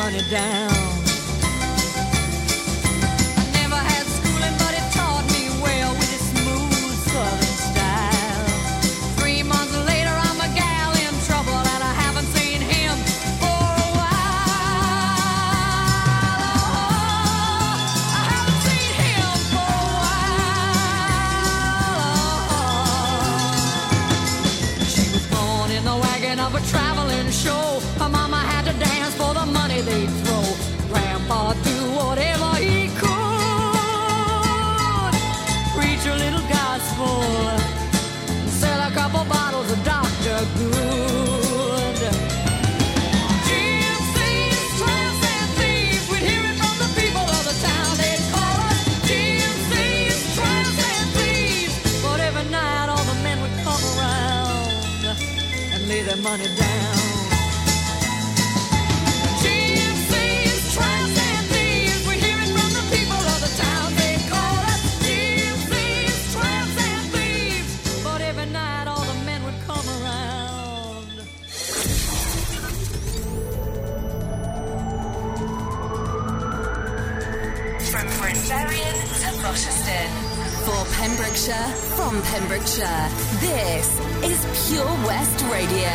money down. Rochester. For Pembrokeshire, from Pembrokeshire, this is Pure West Radio.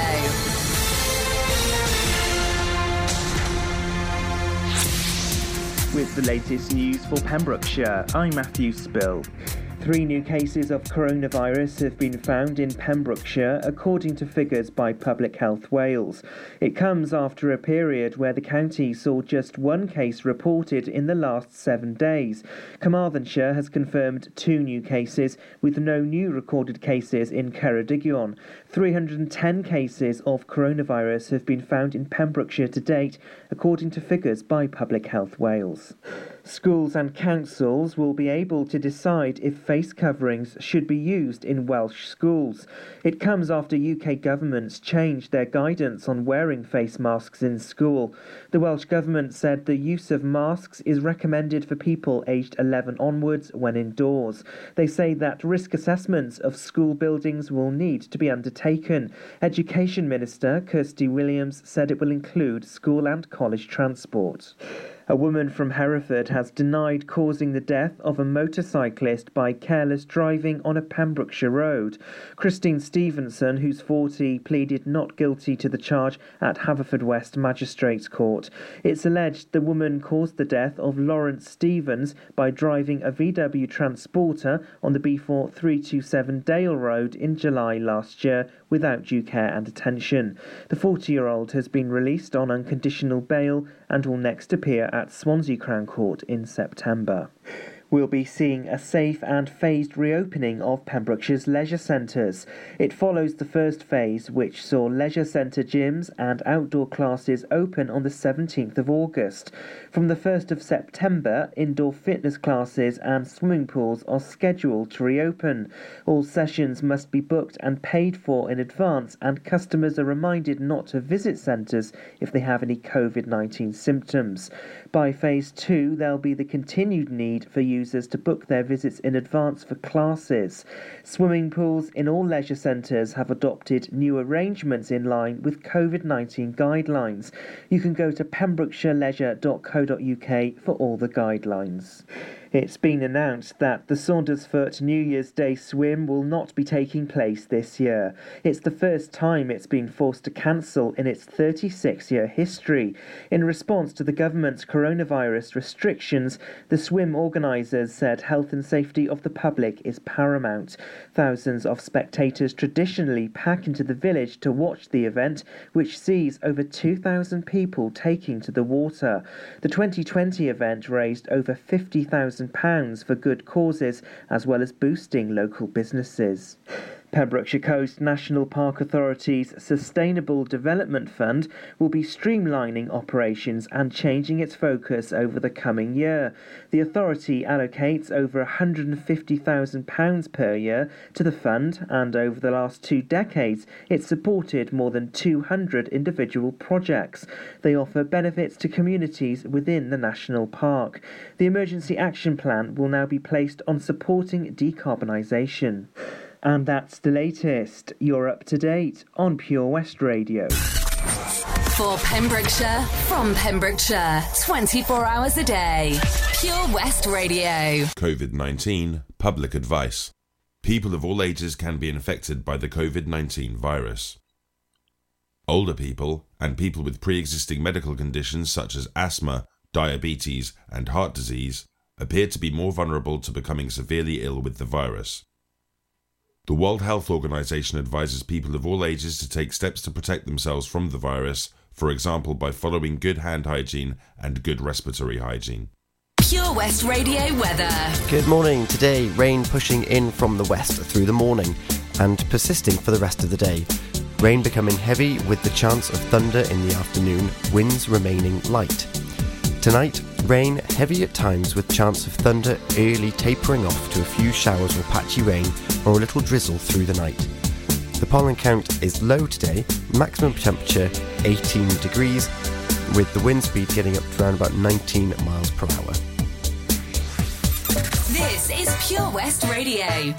With the latest news for Pembrokeshire, I'm Matthew Spill. Three new cases of coronavirus have been found in Pembrokeshire, according to figures by Public Health Wales. It comes after a period where the county saw just one case reported in the last seven days. Carmarthenshire has confirmed two new cases, with no new recorded cases in Ceredigion. 310 cases of coronavirus have been found in Pembrokeshire to date, according to figures by Public Health Wales. Schools and councils will be able to decide if face coverings should be used in Welsh schools. It comes after UK governments changed their guidance on wearing face masks in school. The Welsh Government said the use of masks is recommended for people aged 11 onwards when indoors. They say that risk assessments of school buildings will need to be undertaken. Education Minister Kirsty Williams said it will include school and college transport. A woman from Hereford has denied causing the death of a motorcyclist by careless driving on a Pembrokeshire road. Christine Stevenson, who's 40, pleaded not guilty to the charge at Haverfordwest Magistrates Court. It's alleged the woman caused the death of Lawrence Stevens by driving a VW transporter on the B4 327 Dale Road in July last year without due care and attention. The 40 year old has been released on unconditional bail and will next appear at Swansea Crown Court in September. We'll be seeing a safe and phased reopening of Pembrokeshire's leisure centres. It follows the first phase, which saw leisure centre gyms and outdoor classes open on the 17th of August. From the 1st of September, indoor fitness classes and swimming pools are scheduled to reopen. All sessions must be booked and paid for in advance, and customers are reminded not to visit centres if they have any COVID 19 symptoms. By phase two, there'll be the continued need for users to book their visits in advance for classes. Swimming pools in all leisure centres have adopted new arrangements in line with COVID 19 guidelines. You can go to pembrokeshireleisure.co.uk for all the guidelines. It's been announced that the Saundersfoot New Year's Day swim will not be taking place this year. It's the first time it's been forced to cancel in its 36 year history. In response to the government's coronavirus restrictions, the swim organisers said health and safety of the public is paramount. Thousands of spectators traditionally pack into the village to watch the event, which sees over 2,000 people taking to the water. The 2020 event raised over 50,000 pounds for good causes as well as boosting local businesses. Pembrokeshire Coast National Park Authority's Sustainable Development Fund will be streamlining operations and changing its focus over the coming year. The authority allocates over £150,000 per year to the fund, and over the last two decades, it's supported more than 200 individual projects. They offer benefits to communities within the national park. The Emergency Action Plan will now be placed on supporting decarbonisation. And that's the latest. You're up to date on Pure West Radio. For Pembrokeshire, from Pembrokeshire, 24 hours a day. Pure West Radio. COVID 19 Public Advice. People of all ages can be infected by the COVID 19 virus. Older people and people with pre existing medical conditions such as asthma, diabetes, and heart disease appear to be more vulnerable to becoming severely ill with the virus. The World Health Organization advises people of all ages to take steps to protect themselves from the virus, for example, by following good hand hygiene and good respiratory hygiene. Pure West Radio weather. Good morning. Today, rain pushing in from the west through the morning and persisting for the rest of the day. Rain becoming heavy with the chance of thunder in the afternoon, winds remaining light. Tonight, rain heavy at times with chance of thunder early tapering off to a few showers or patchy rain or a little drizzle through the night. The pollen count is low today, maximum temperature 18 degrees, with the wind speed getting up to around about 19 miles per hour. This is Pure West Radio.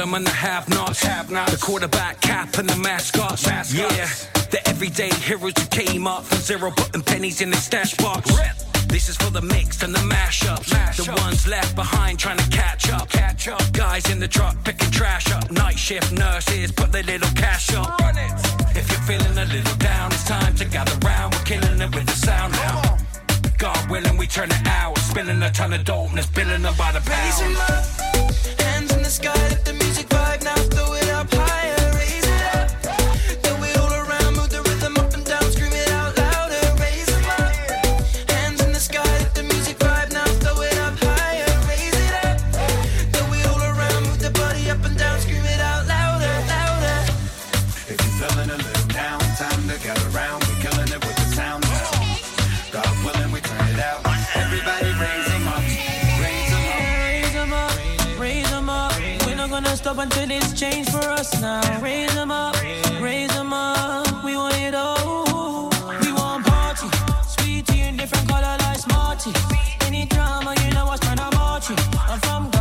Is for the bottom and the quarterback cap and the mascots. Yeah, the everyday heroes who came up from zero, putting pennies in their stash box. This is for the mixed and the mashups. The ones left behind trying to catch up. Catch up. Guys in the truck picking trash up. Night shift nurses put their little cash up. If you're feeling a little down, it's time to gather round. We're killing it with the sound now. God willing, we turn it out. Spilling a ton of dopeness, billing them by the pound. up, hands in the sky, let the music until it's changed for us now. Raise 'em up, raise 'em up. We want it all. We want party, sweetie in different color like Smarty. Any drama, you know what's trying to march you. I'm from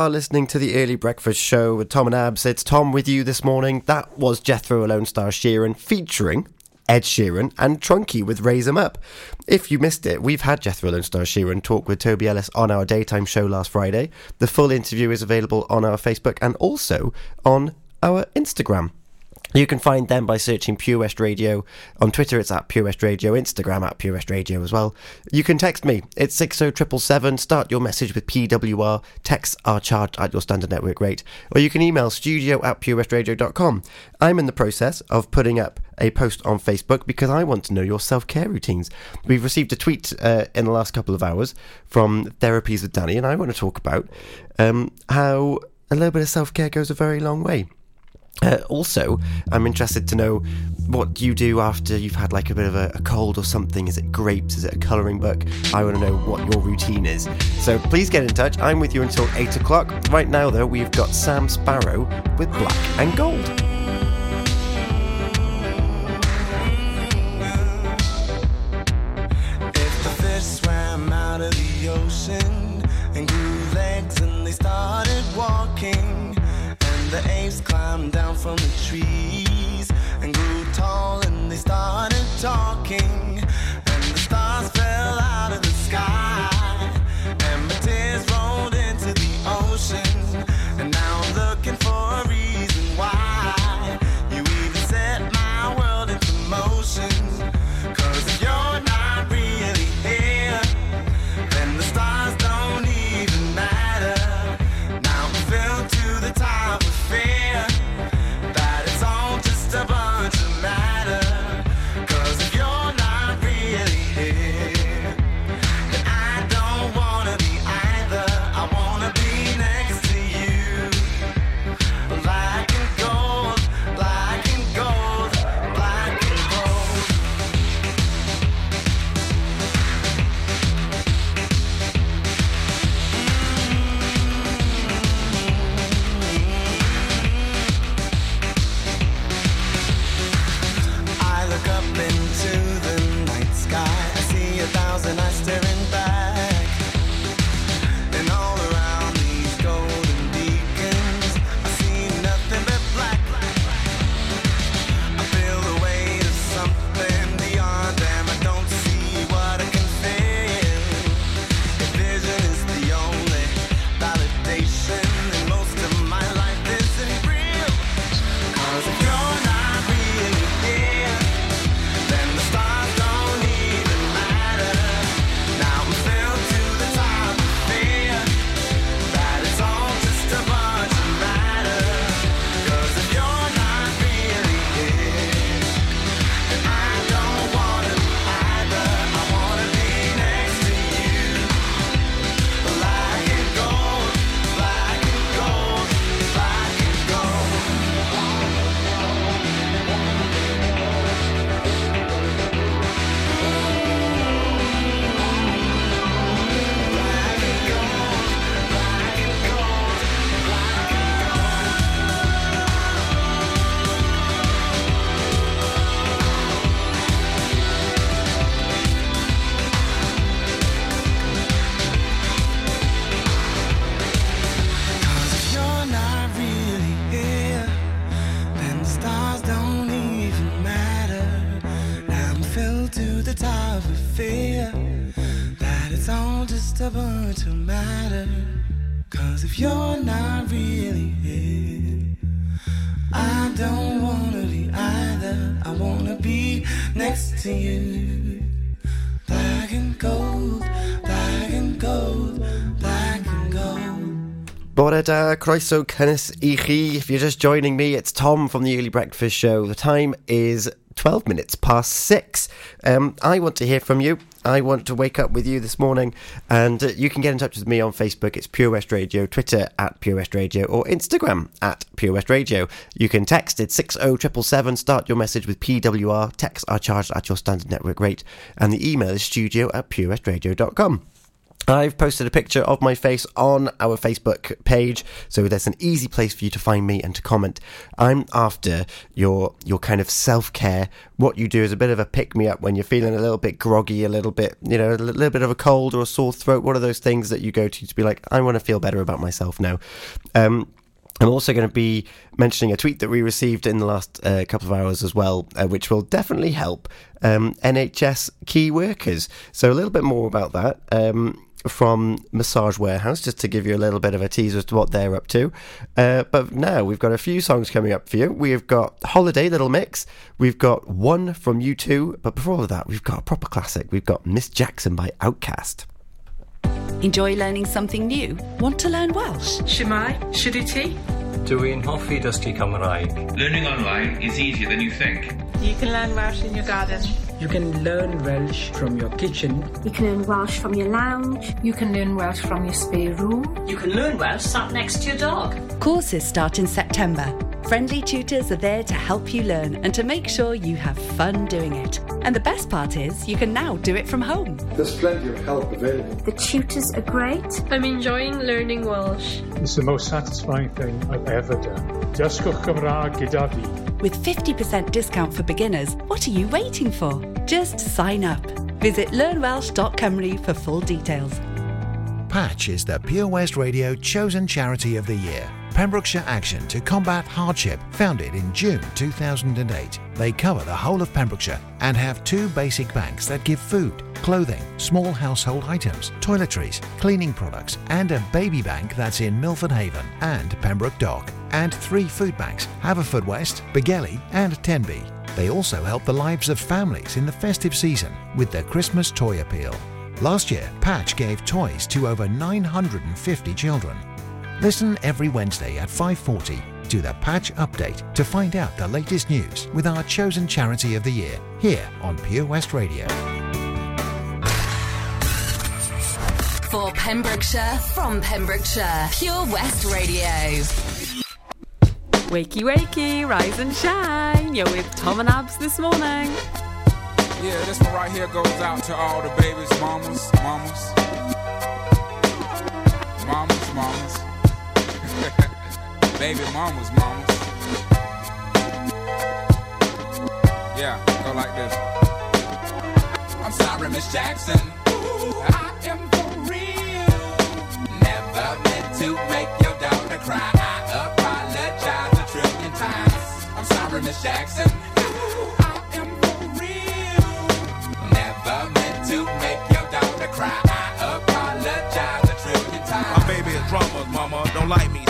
are listening to the Early Breakfast Show with Tom and Abz. It's Tom with you this morning. That was Jethro Alonestar Sheeran featuring Ed Sheeran and Trunky with Raise 'em Up. If you missed it, we've had Jethro Lone Star Sheeran talk with Toby Ellis on our daytime show last Friday. The full interview is available on our Facebook and also on our Instagram. You can find them by searching Pure West Radio. On Twitter, it's at Pure West Radio. Instagram, at Pure West Radio as well. You can text me. It's 60777. Start your message with PWR. Texts are charged at your standard network rate. Or you can email studio at purewestradio.com. I'm in the process of putting up a post on Facebook because I want to know your self care routines. We've received a tweet uh, in the last couple of hours from Therapies with Dani, and I want to talk about um, how a little bit of self care goes a very long way. Uh, also, I'm interested to know what you do after you've had like a bit of a, a cold or something. Is it grapes? Is it a colouring book? I want to know what your routine is. So please get in touch. I'm with you until 8 o'clock. Right now, though, we've got Sam Sparro with Black and Gold. If the fish swam out of the ocean and grew legs and they started the apes climbed down from the trees and grew tall and they started talking, and the stars of matter. Cause if you're not really here, I don't wanna be either. I wanna be next to you. Black and gold, black and gold, black and gold. Bore da, croeso cynnes i chi. If you're just joining me, it's Tom from the Early Breakfast Show. The time is 12 minutes past six. Um, I want to hear from you. I want to wake up with you this morning, and uh, you can get in touch with me on Facebook. It's Pure West Radio, Twitter at Pure West Radio, or Instagram at Pure West Radio. You can text it 60777. Start your message with PWR. Texts are charged at your standard network rate, and the email is studio at purewestradio.com. I've posted a picture of my face on our Facebook page, so there's an easy place for you to find me and to comment. I'm after your your kind of self care. What you do is a bit of a pick me up when you're feeling a little bit groggy, a little bit, you know, a little bit of a cold or a sore throat. What are those things that you go to to be like, I want to feel better about myself now? Um, I'm also going to be mentioning a tweet that we received in the last uh, couple of hours as well, uh, which will definitely help um, NHS key workers. So, a little bit more about that. Um, from Massage Warehouse, just to give you a little bit of a teaser as to what they're up to. Uh, but now we've got a few songs coming up for you. We've got Holiday Little Mix, we've got one from U2, but before that, we've got a proper classic. We've got Miss Jackson by OutKast. Enjoy learning something new? Want to learn Welsh? Shwmae, Shuduti. Dwi'n hoffi dysgu Cymraeg. Learning online is easier than you think. You can learn Welsh in your garden. You can learn Welsh from your kitchen. You can learn Welsh from your lounge. You can learn Welsh from your spare room. You can learn Welsh sat next to your dog. Courses start in September. Friendly tutors are there to help you learn and to make sure you have fun doing it. And the best part is, you can now do it from home. There's plenty of help available. The tutors are great. I'm enjoying learning Welsh. It's the most satisfying thing I've ever done. Dysgwch Cymraeg gyda fi. With 50% discount for beginners, what are you waiting for? Just sign up. Visit learnwelsh.cymru for full details. Patch is the Pure West Radio chosen charity of the year. Pembrokeshire Action to Combat Hardship, founded in June 2008. They cover the whole of Pembrokeshire and have two basic banks that give food, clothing, small household items, toiletries, cleaning products, and a baby bank that's in Milford Haven and Pembroke Dock. And three food banks Haverfordwest, Begelly, and Tenby. They also help the lives of families in the festive season with their Christmas toy appeal. Last year, Patch gave toys to over 950 children. Listen every Wednesday at 5:40 to the Patch Update to find out the latest news with our chosen charity of the year here on Pure West Radio. For Pembrokeshire, from Pembrokeshire, Pure West Radio. Wakey, wakey, rise and shine. You're with Tom and Abz this morning. Yeah, this one right here goes out to all the babies, mamas, mamas. Mamas, mamas. Baby mamas, mamas. Yeah, go like this. I'm sorry, Miss Jackson. Ooh, I am for real. Never meant to make your daughter cry. I apologize a trillion times. I'm sorry, Miss Jackson. Ooh, I am for real. Never meant to make your daughter cry. I apologize a trillion times. My baby is drama, mama. Don't like me.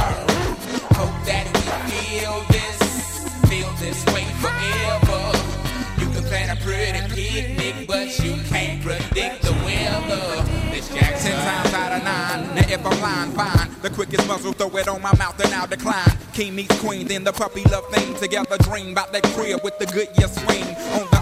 but you can't predict the weather. This Jackson. Ten times out of nine. Now if I'm lying, fine. The quickest muzzle, throw it on my mouth and I'll decline. King meets queen, then the puppy love thing. Together dream about that crib with the good year swing. On the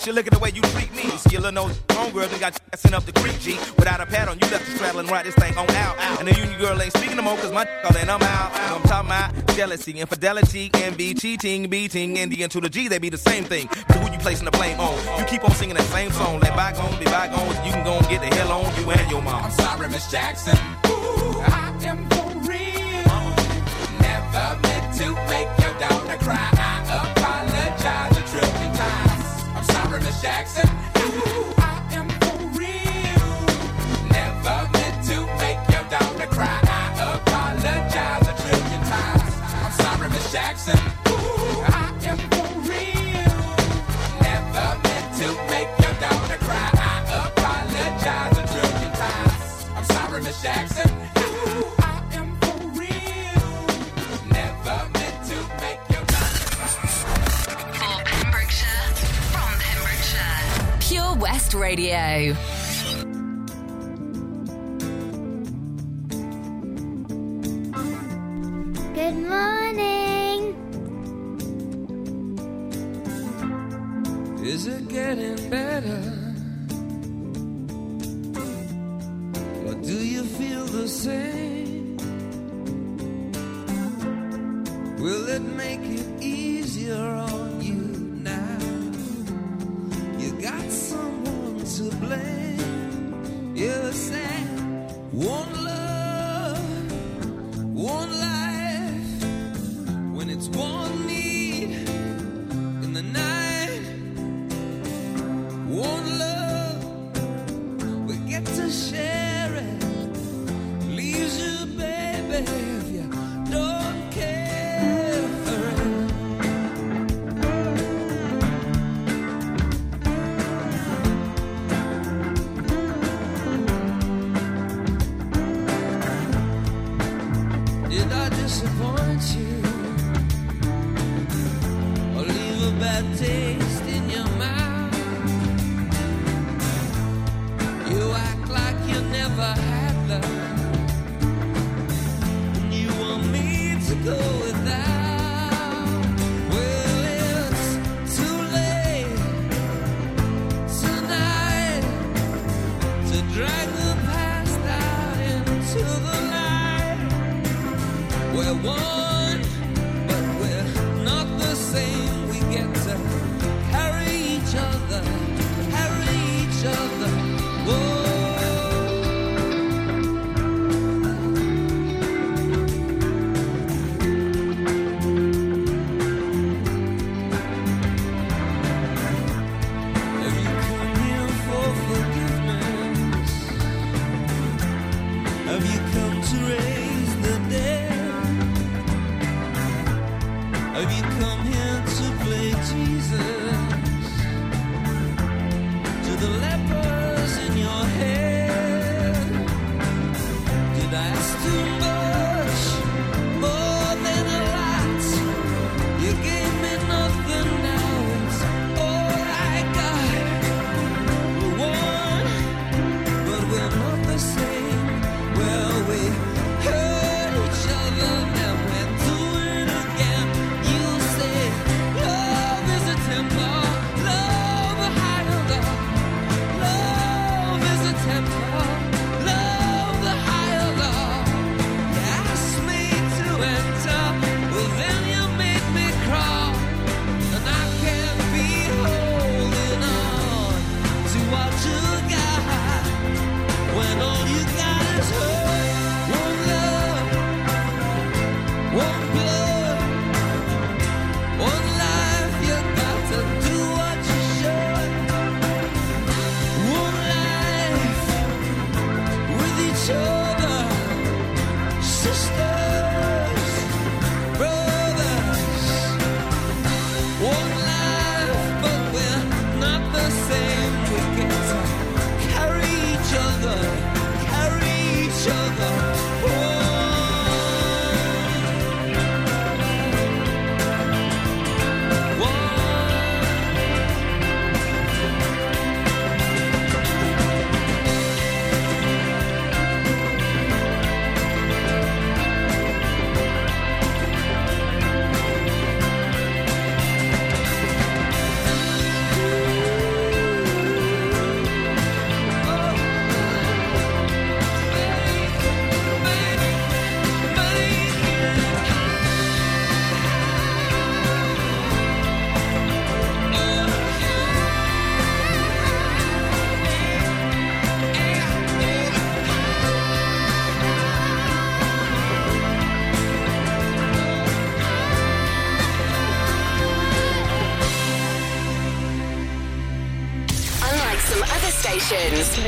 She look at the way you treat me. Skillin' those homegirl done got sent up the creek, G. Without a pad on, you left the straddle and ride this thing on out. And the union girl ain't speaking no more, cause my all and I'm out. You know I'm talking about jealousy, infidelity, envy, cheating, beating, and the N to the G, they be the same thing. But who you placing the blame on? You keep on singing that same song. Let bygones be bygones. You can go and get the hell on you and your mom. I'm sorry, Miss Jackson. Ooh, I am for real. Never meant to make your daughter cry. Jackson. I am for real. Never meant to make your daughter cry. I apologize a times. I'm sorry, Miss Jackson. Radio. Good morning. Is it getting better? Or do you feel the same? Will it make it easier? to blame.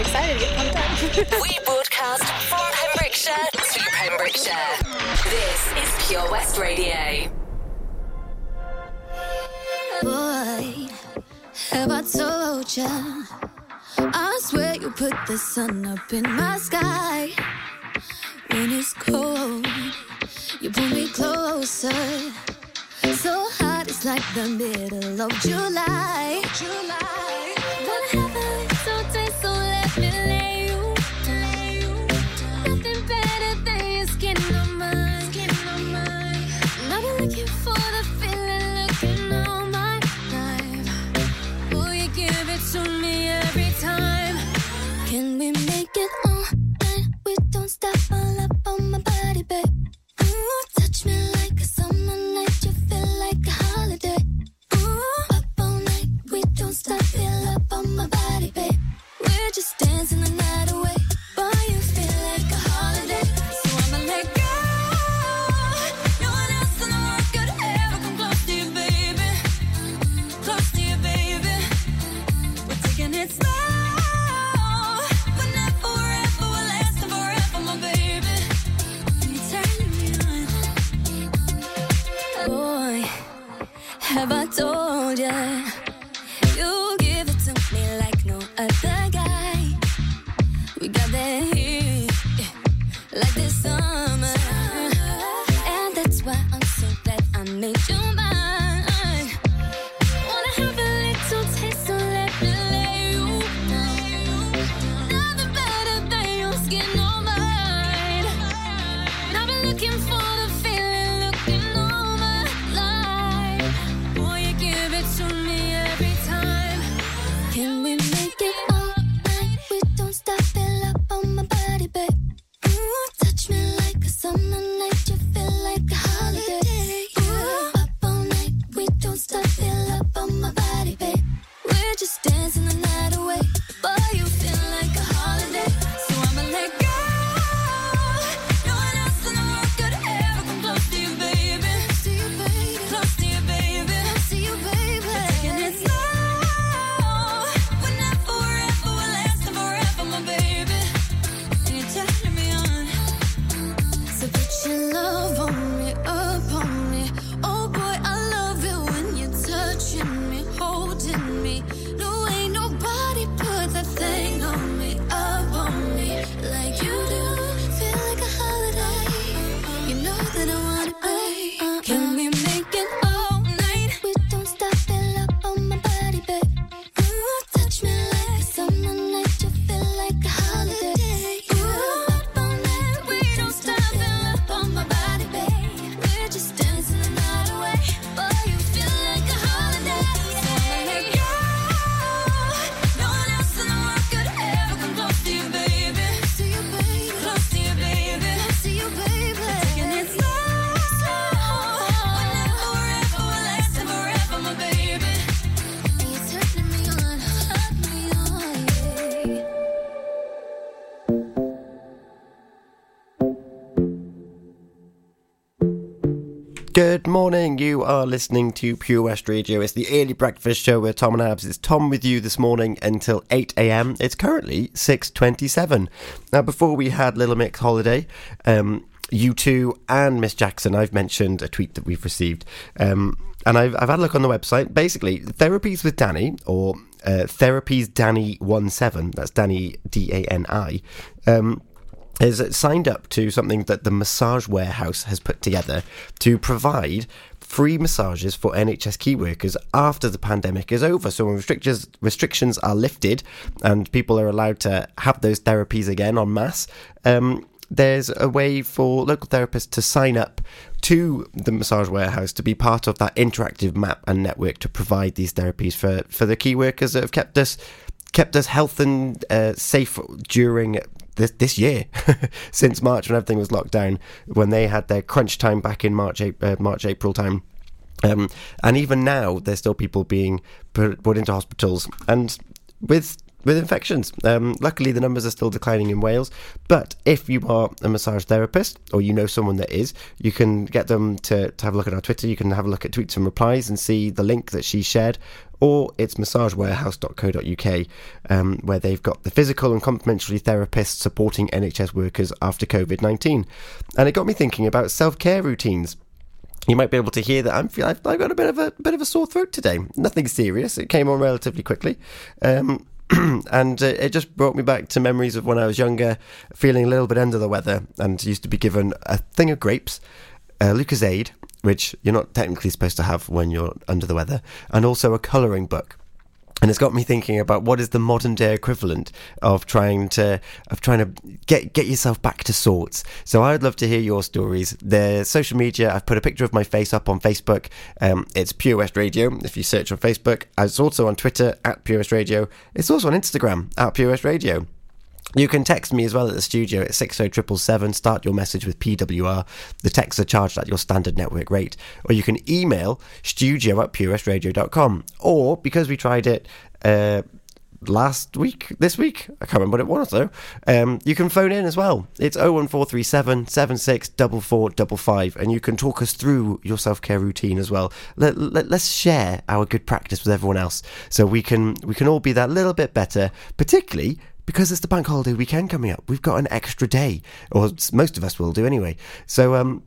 excited. Get pumped up. we broadcast from Pembrokeshire to Pembrokeshire. This is Pure West Radio. Boy, have I told you? I swear you put the sun up in my sky. When it's cold, you pull me closer. So hot, it's like the middle of July. July. babe. Ooh, touch me like a summer night. you feel like. Made you Good morning. You are listening to Pure West Radio. It's the early breakfast show with Tom and Abz. It's Tom with you this morning until 8 a.m. It's currently 6:27. Now, before we had Little Mix holiday, um, U2 and Miss Jackson, I've mentioned a tweet that we've received, um, and I've, I've had a look on the website. Basically, therapies with Dani or uh, therapies Dani 17. That's Dani D A N I. Um, has signed up to something that the Massage Warehouse has put together to provide free massages for NHS key workers after the pandemic is over. So when restrictions restrictions are lifted and people are allowed to have those therapies again en masse, um, there's a way for local therapists to sign up to the Massage Warehouse to be part of that interactive map and network to provide these therapies for, for the key workers that have kept us kept us health and uh, safe during this this year since March when everything was locked down when they had their crunch time back in March uh, March April time um, and even now there's still people being put, put into hospitals and with with infections. Um, luckily, the numbers are still declining in Wales. But if you are a massage therapist or you know someone that is, you can get them to, to have a look at our Twitter. You can have a look at tweets and replies and see the link that she shared. Or it's massagewarehouse.co.uk, um, where they've got the physical and complementary therapists supporting NHS workers after COVID 19. And it got me thinking about self care routines you might be able to hear that I'm I've, I've got a bit of a bit of a sore throat today. Nothing serious. It came on relatively quickly. Um, and uh, it just brought me back to memories of when I was younger, feeling a little bit under the weather, and used to be given a thing of grapes, uh, Lucozade, which you're not technically supposed to have when you're under the weather, and also a colouring book. And it's got me thinking about what is the modern day equivalent of trying to of trying to get get yourself back to sorts. So I'd love to hear your stories. The social media, I've put a picture of my face up on Facebook. Um, it's Pure West Radio. If you search on Facebook, it's also on Twitter at Pure West Radio. It's also on Instagram at Pure West Radio. You can text me as well at the studio at 60777. Start your message with PWR. The texts are charged at your standard network rate. Or you can email studio at purewestradio.com. Or, because we tried it uh, last week, this week, I can't remember what it was though, um, you can phone in as well. It's 01437 764455 and you can talk us through your self care routine as well. Let, let, let's share our good practice with everyone else so we can, we can all be that little bit better, particularly because it's the bank holiday weekend coming up. We've got an extra day, or most of us will do anyway. So, um,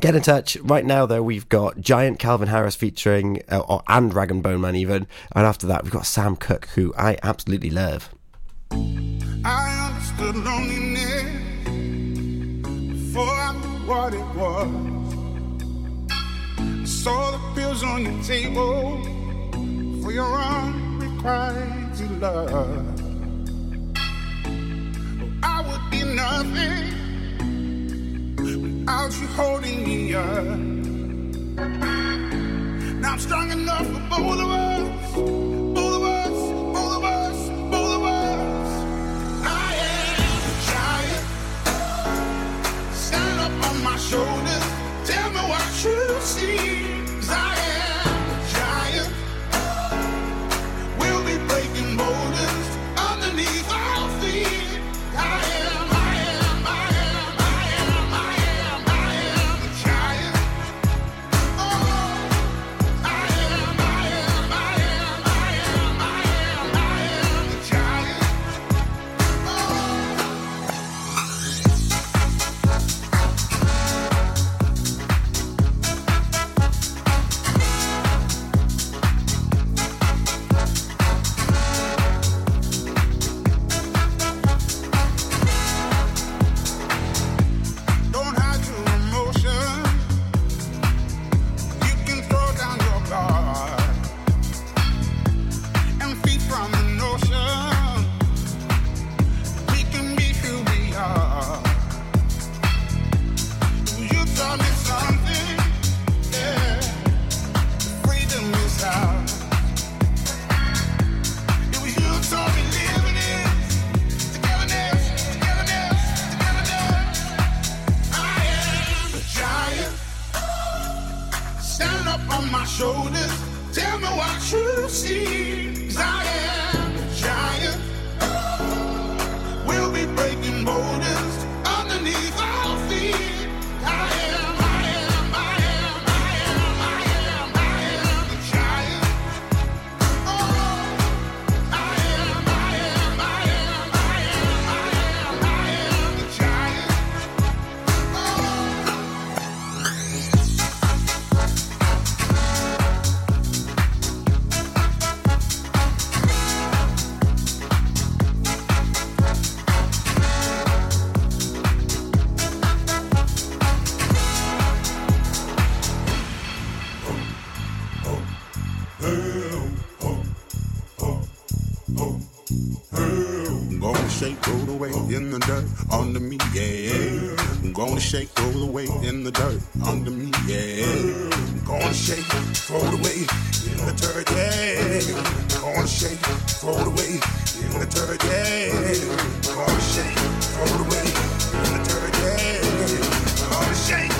Get in touch right now. Though we've got Giant Calvin Harris featuring uh, or, and Rag and Bone Man even, and after that we've got Sam Cooke, who I absolutely love. I understood loneliness before I knew what it was. I saw the pills on your table for your unrequited love. I would be nothing without you holding me up. Now I'm strong enough for both of us. Shoulders. Tell me what you see. I shake, roll away in the dirt under me, yeah. I'm gonna shake, roll away in the dirt under me, yeah. I'm gonna shake, it away in the dirt, yeah. I'm gonna shake, it away in the dirt, yeah. I'm gonna shake, it away in the dirt, yeah. I'm gonna shake,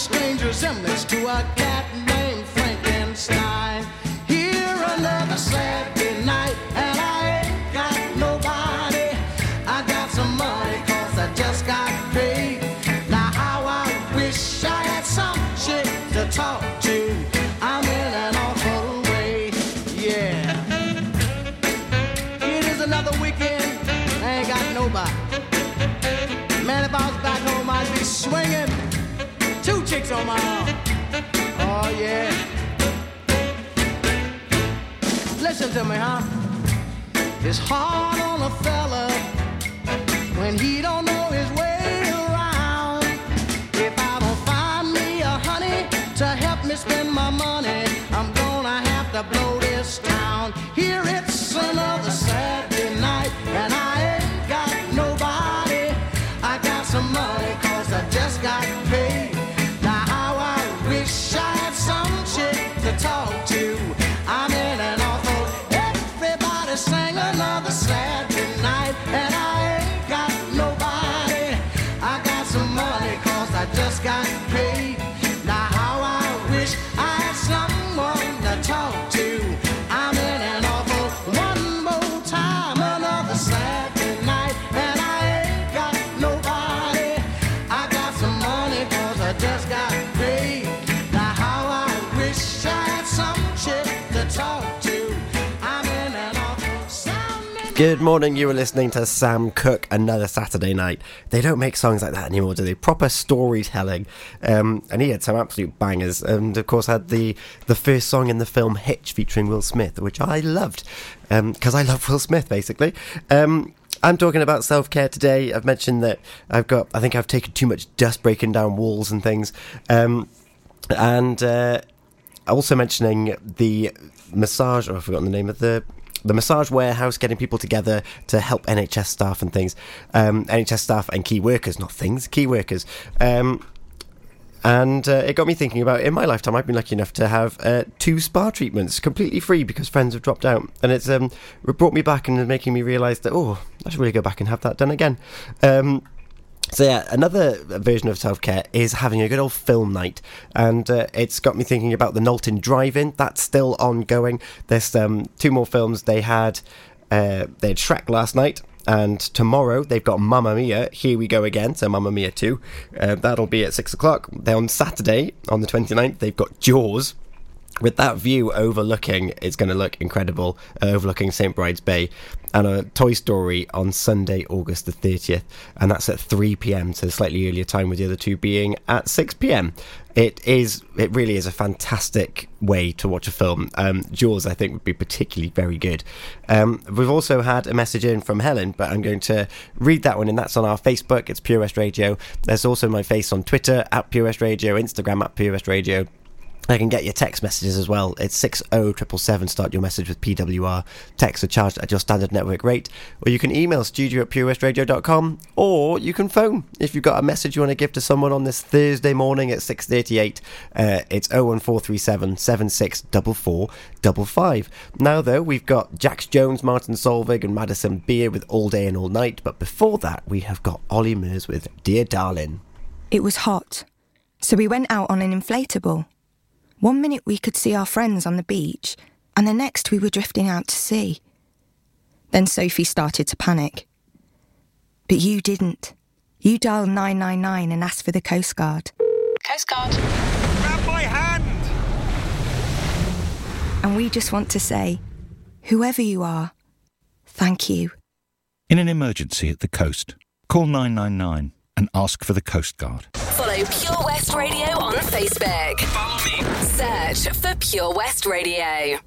strange resemblance to our cat Listen to me, huh? It's hard on a fella when he don't know his way around. If I don't find me a honey to help me spend my money, I'm gonna have to blow this town. Here it's another Good morning, you were listening to Sam Cooke, Another Saturday Night. They don't make songs like that anymore, do they? Proper storytelling. Um, and he had some absolute bangers, and of course had the, the first song in the film Hitch featuring Will Smith, which I loved, because I love Will Smith, basically. Um, I'm talking about self care today. I've mentioned that I've got, I think I've taken too much dust breaking down walls and things. Um, and uh, also mentioning the massage. Oh, I've forgotten the name of the the massage warehouse, getting people together to help NHS staff and things. Um, NHS staff and key workers, not things, key workers. Um, and uh, it got me thinking about in my lifetime, I've been lucky enough to have uh, two spa treatments completely free because friends have dropped out, and it's um, brought me back and making me realise that oh, I should really go back and have that done again. Um, so yeah, another version of self care is having a good old film night, and uh, it's got me thinking about the Nolton Drive-In. That's still ongoing. There's um, two more films. They had uh, they had Shrek last night, and tomorrow they've got Mamma Mia. Here we go again. So Mamma Mia two. Uh, that'll be at six o'clock. Then on Saturday, on the 29th, they've got Jaws with that view overlooking, it's going to look incredible, uh, overlooking St. Bride's Bay, and a Toy Story on Sunday, August the 30th, and that's at 3 pm, so slightly earlier time, with the other two being at 6 pm. It is, it really is a fantastic way to watch a film. Um, Jaws, I think, would be particularly very good. Um, we've also had a message in from Helen, but I'm going to read that one, and that's on our Facebook. It's Pure Radio. There's also my face on Twitter at Pure Radio, Instagram at Pure Radio. I can get your text messages as well. It's 60777. Start your message with PWR. Texts are charged at your standard network rate. Or you can email studio at purewestradio.com. Or you can phone if you've got a message you want to give to someone on this Thursday morning at 6.38. Uh, it's 01437 764455. Now, though, we've got Jax Jones, Martin Solveig, and Madison Beer with All Day and All Night. But before that, we have got Olly Murs with Dear Darling. It was hot, so we went out on an inflatable. One minute we could see our friends on the beach, and the next we were drifting out to sea. Then Sophie started to panic. But you didn't. You dialed 999 and asked for the Coast Guard. Coast Guard. Grab my hand! And we just want to say, whoever you are, thank you. In an emergency at the coast, call 999 and ask for the Coast Guard. Follow Pure West Radio on Facebook. Search for Pure West Radio.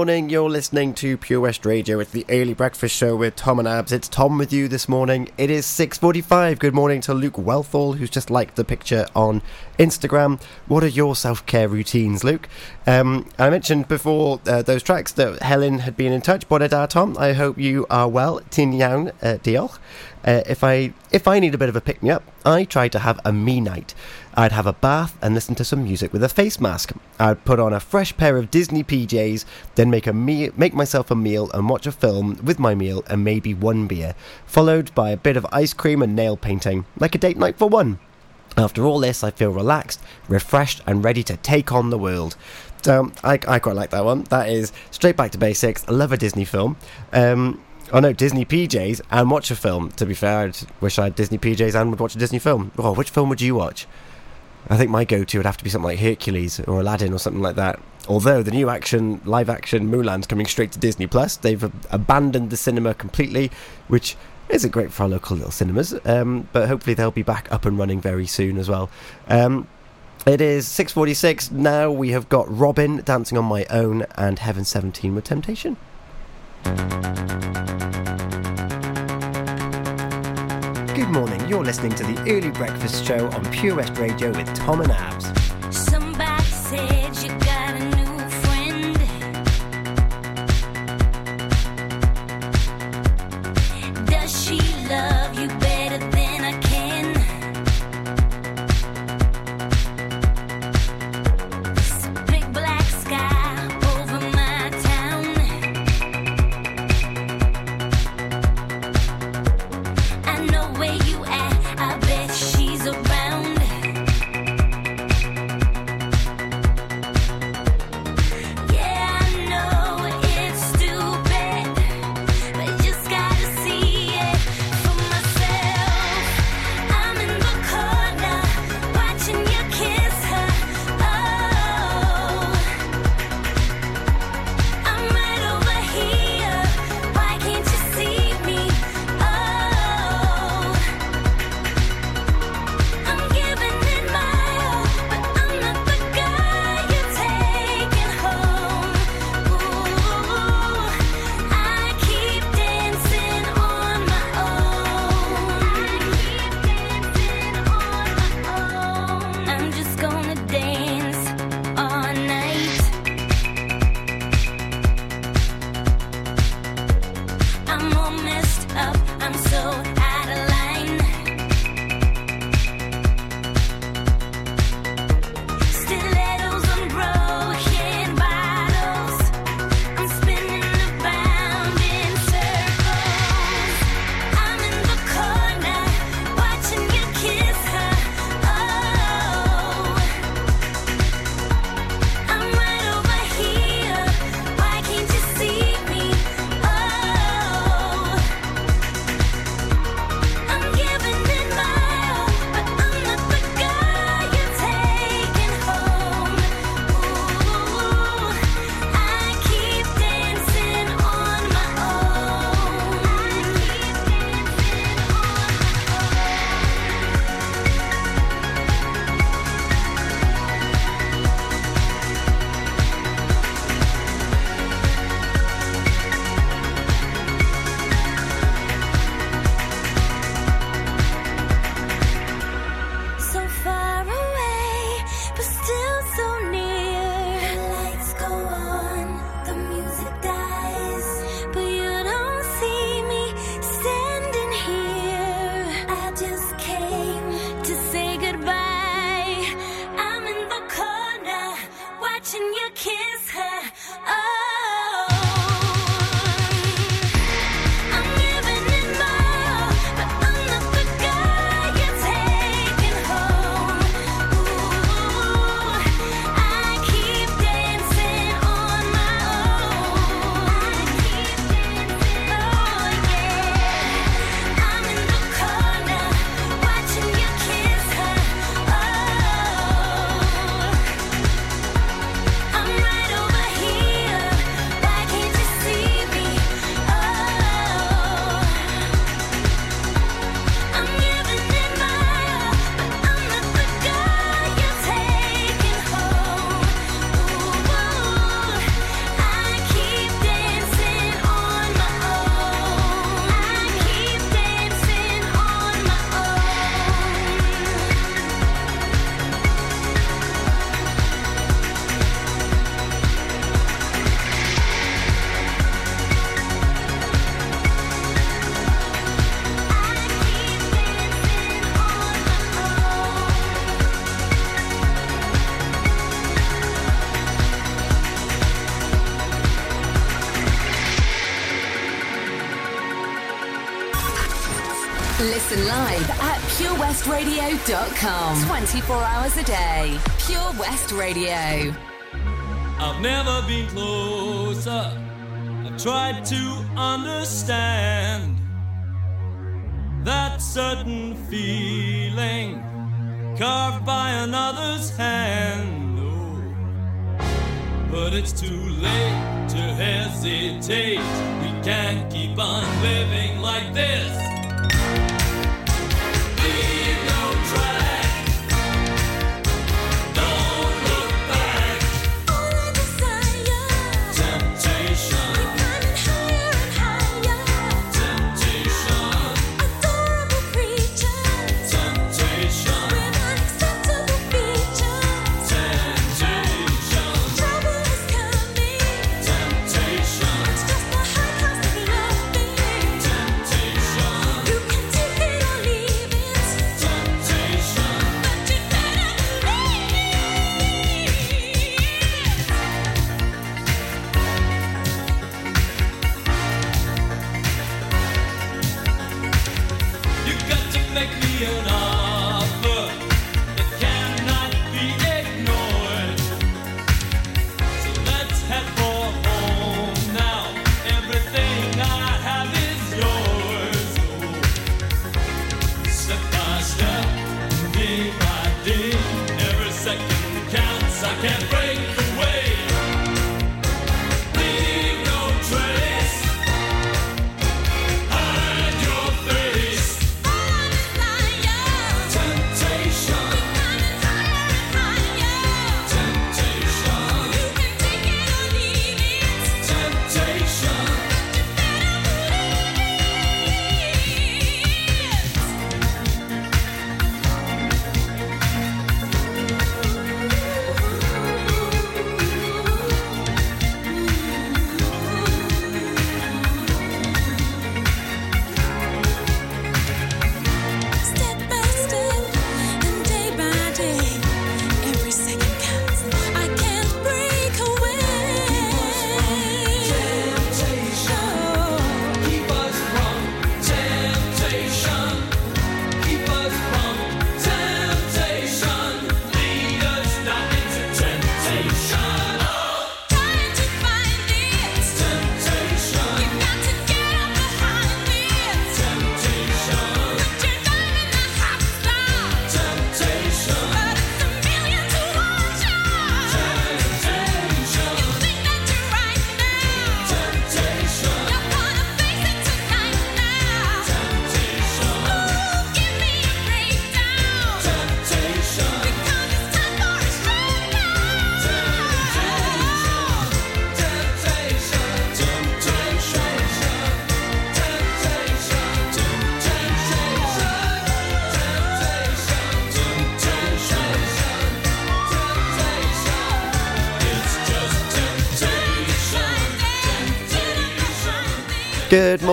Morning, you're listening to Pure West Radio. It's the early breakfast show with Tom and Abz. It's Tom with you this morning. It is 6.45. Good morning to Luke Wealthall, who's just liked the picture on Instagram. What are your self-care routines, Luke? Um, I mentioned before uh, those tracks that Helen had been in touch. Bore da, Tom. I hope you are well. Tin iawn, uh, diolch. Uh, if I if I need a bit of a pick me up, I try to have a me night. I'd have a bath and listen to some music with a face mask. I'd put on a fresh pair of Disney PJs, then make a me- make myself a meal and watch a film with my meal and maybe one beer, followed by a bit of ice cream and nail painting, like a date night for one. After all this, I feel relaxed, refreshed, and ready to take on the world. So I, I quite like that one. That is straight back to basics. I love a Disney film. Um, oh no, Disney PJs and watch a film. To be fair, I wish I had Disney PJs and would watch a Disney film. Oh, which film would you watch? I think my go-to would have to be something like Hercules or Aladdin or something like that. Although the new action, live-action Mulan's coming straight to Disney Plus, they've abandoned the cinema completely, which isn't great for our local little cinemas. Um, but hopefully they'll be back up and running very soon as well. Um, it is 6.46 now we have got Robyn dancing on my own and Heaven 17 with Temptation. Good morning, you're listening to the Early Breakfast Show on Pure West Radio with Tom and Abz. kiss 24 hours a day. Pure West Radio. I've never been closer. I've tried to understand that certain feeling carved by another's hand. Oh, but it's too late to hesitate. We can't keep on living like this.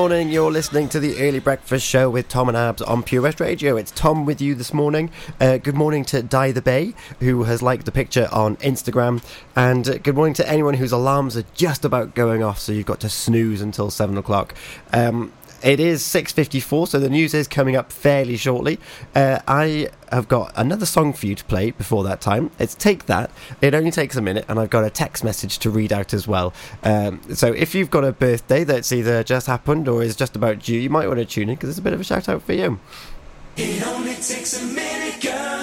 Morning, you're listening to the Early Breakfast Show with Tom and Abz on Pure West Radio. It's Tom with you this morning. Uh, good morning to Di the Bay, who has liked the picture on Instagram. And uh, good morning to anyone whose alarms are just about going off, so you've got to snooze until 7 o'clock. Um, it is 6.54, so the news is coming up fairly shortly. Uh, I have got another song for you to play before that time. It's Take That. It only takes a minute, and I've got a text message to read out as well. Um, so if you've got a birthday that's either just happened or is just about due, you might want to tune in because it's a bit of a shout out for you. It only takes a minute, girl.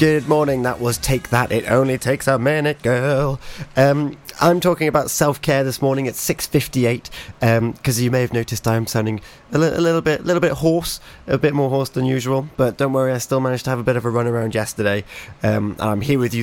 Good morning. That was Take That. It only takes a minute, girl. Um, I'm talking about self-care this morning at 6:58 because you may have noticed I'm sounding a, li- a little bit, a little bit hoarse, a bit more hoarse than usual. But don't worry, I still managed to have a bit of a run around yesterday. Um, I'm here with you